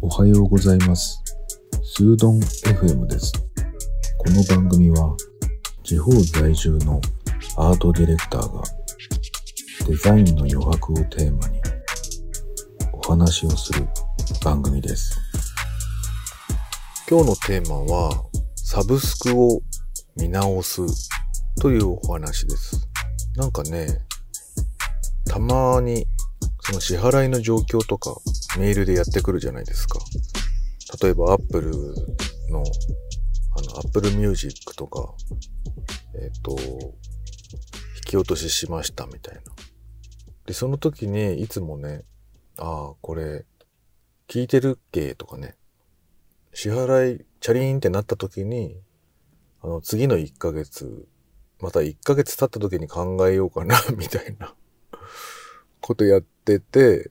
おはようございます。スードン FM です。この番組は地方在住のアートディレクターがデザインの余白をテーマにお話をする番組です。今日のテーマはサブスクを見直すというお話です。なんかね、たまに支払いの状況とかメールでやってくるじゃないですか。例えば Apple のあの Apple Music とか、えっ、と、引き落とししましたみたいな。で、その時にいつもね、ああ、これ、聞いてるっけ？とかね、支払い、チャリーンってなった時に、あの、次の1ヶ月、また1ヶ月経った時に考えようかな、みたいなことやってて、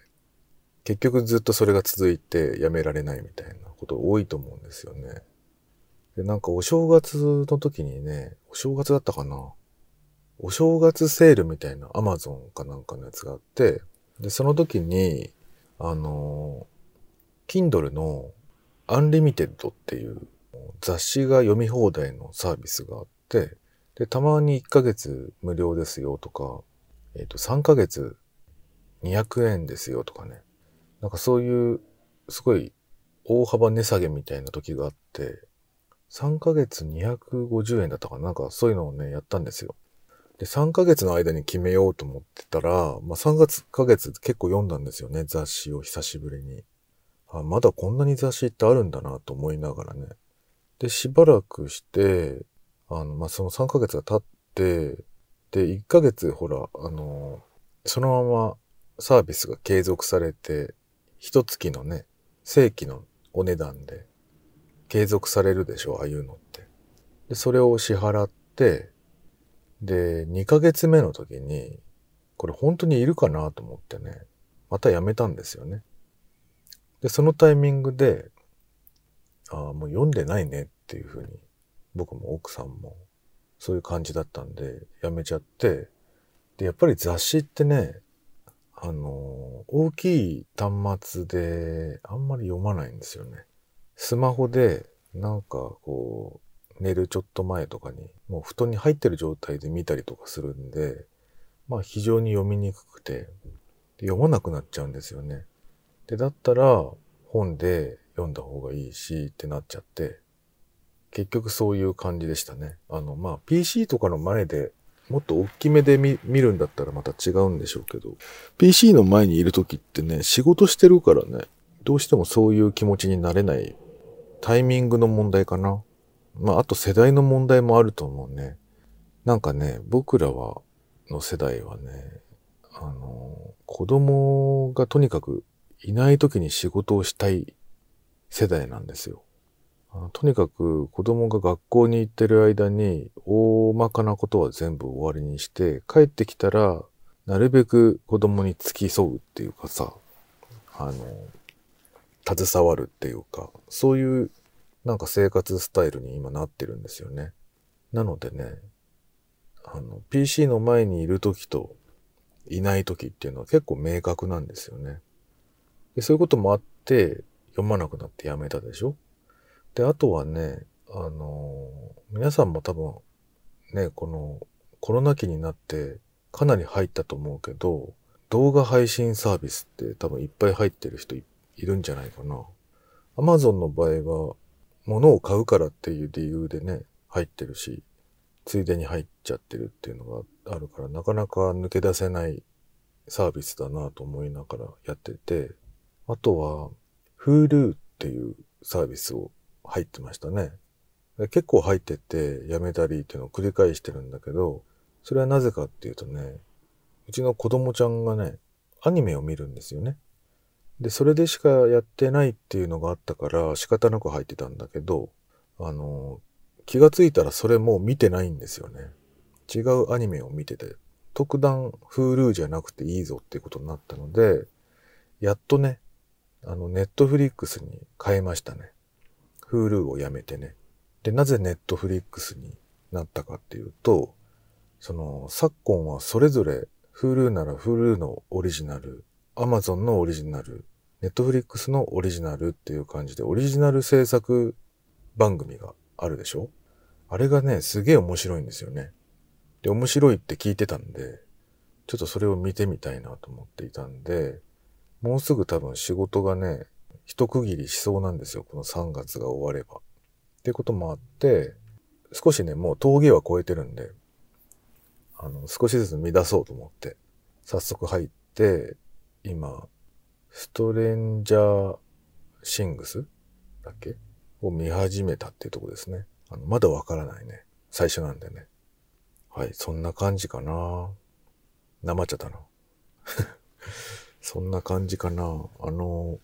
結局ずっとそれが続いてやめられないみたいなこと多いと思うんですよね。で、なんかお正月の時にね、お正月だったかな？お正月セールみたいな Amazon かなんかのやつがあって、で、その時に、あの、Kindle の Unlimited っていう雑誌が読み放題のサービスがあって、で、たまに1ヶ月無料ですよとか、えっ、と、3ヶ月200円ですよとかね。なんかそういう、すごい大幅値下げみたいな時があって、3ヶ月250円だったかななんかそういうのをね、やったんですよ。で、3ヶ月の間に決めようと思ってたら、まあ3月、ヶ月結構読んだんですよね、雑誌を久しぶりに。あ、まだこんなに雑誌ってあるんだなと思いながらね。で、しばらくして、あの、まあその3ヶ月が経って、で、1ヶ月ほら、あの、そのままサービスが継続されて、一月のね、正規のお値段で継続されるでしょ、ああいうのって。で、それを支払って、で、2ヶ月目の時に、これ本当にいるかなと思ってね、またやめたんですよね。で、そのタイミングで、ああ、もう読んでないねっていうふうに、僕も奥さんもそういう感じだったんで、やめちゃって、で、やっぱり雑誌ってね、あの、大きい端末であんまり読まないんですよね。スマホで、なんかこう、寝るちょっと前とかに、もう布団に入ってる状態で見たりとかするんで、まあ非常に読みにくくて、で読まなくなっちゃうんですよね。で、だったら本で読んだ方がいいしってなっちゃって、結局そういう感じでしたね。あの、まあ PC とかの前でもっと大きめで見るんだったらまた違うんでしょうけど、PC の前にいる時ってね、仕事してるからね、どうしてもそういう気持ちになれないタイミングの問題かな。まあ、あと世代の問題もあると思うね。なんかね、僕らは、の世代はね、あの、子供がとにかくいない時に仕事をしたい世代なんですよ。とにかく子供が学校に行ってる間に大まかなことは全部終わりにして帰ってきたらなるべく子供に付き添うっていうかさ、あの、携わるっていうか、そういうなんか生活スタイルに今なってるんですよね。なのでね、あの、PC の前にいる時といない時っていうのは結構明確なんですよね。でそういうこともあって読まなくなってやめたでしょで、あとはね、あの、皆さんも多分ね、このコロナ期になってかなり入ったと思うけど、動画配信サービスって多分いっぱい入ってる人いるんじゃないかな。アマゾンの場合は物を買うからっていう理由でね、入ってるし、ついでに入っちゃってるっていうのがあるから、なかなか抜け出せないサービスだなと思いながらやってて、あとは、Hulu っていうサービスを入ってましたね。結構入ってて、やめたりっていうのを繰り返してるんだけど、それはなぜかっていうとね、うちの子供ちゃんがね、アニメを見るんですよね。で、それでしかやってないっていうのがあったから仕方なく入ってたんだけど、あの、気がついたらそれもう見てないんですよね。違うアニメを見てて、特段 Hulu じゃなくていいぞっていうことになったので、やっとね、あの、ネットフリックスに変えましたね。Hulu をやめてね。で、なぜネットフリックスになったかっていうと、その、昨今はそれぞれ Hulu なら Hulu のオリジナル、Amazon のオリジナル、ネットフリックスのオリジナルっていう感じで、オリジナル制作番組があるでしょ？あれがね、すげえ面白いんですよね。で、面白いって聞いてたんで、ちょっとそれを見てみたいなと思っていたんで、もうすぐ多分仕事がね、一区切りしそうなんですよ。この3月が終われば。ってこともあって、少しね、もう峠は超えてるんで、あの、少しずつ乱そうと思って、早速入って、今、ストレンジャーシングスだっけを見始めたっていうとこですね。あの、まだわからないね。最初なんでね。はい、そんな感じかな。なまっちゃったな。そんな感じかな。あの、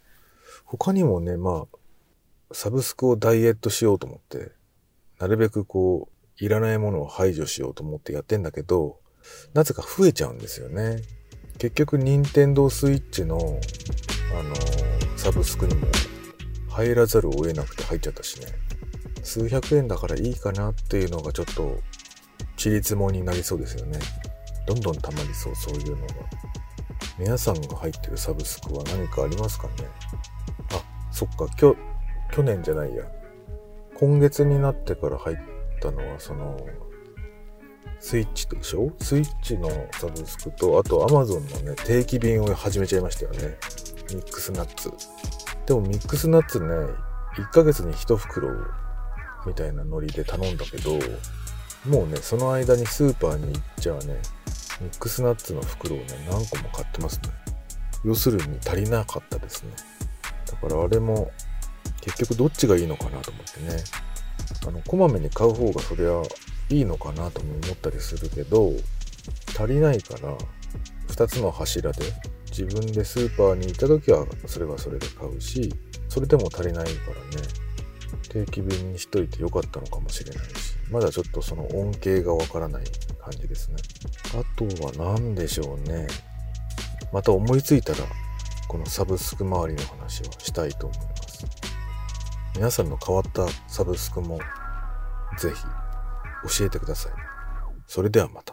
他にもね、まあ、サブスクをダイエットしようと思って、なるべくこう、いらないものを排除しようと思ってやってんだけど、なぜか増えちゃうんですよね。結局、任天堂スイッチの、あの、サブスクにも入らざるを得なくて入っちゃったしね。数百円だからいいかなっていうのがちょっと、ちりつもになりそうですよね。どんどん溜まりそう、そういうのが。皆さんが入ってるサブスクは何かありますかね、そっか、きょ、去年じゃないや。今月になってから入ったのは、その、スイッチでしょ？スイッチのサブスクと、あと Amazon のね、定期便を始めちゃいましたよね。ミックスナッツ。でもミックスナッツね、1ヶ月に1袋みたいなノリで頼んだけど、もうね、その間にスーパーに行っちゃね、ミックスナッツの袋をね、何個も買ってますね。要するに足りなかったですね。だからあれも、結局どっちがいいのかなと思ってね。あの、こまめに買う方がそりゃいいのかなとも思ったりするけど、足りないから、2つの柱で自分でスーパーに行った時はそれはそれで買うし、それでも足りないからね、定期便にしといてよかったのかもしれないし、まだちょっとその恩恵がわからない感じですね。あとは何でしょうね。また思いついたら、このサブスク周りの話をしたいと思います。皆さんの変わったサブスクもぜひ教えてください。それではまた。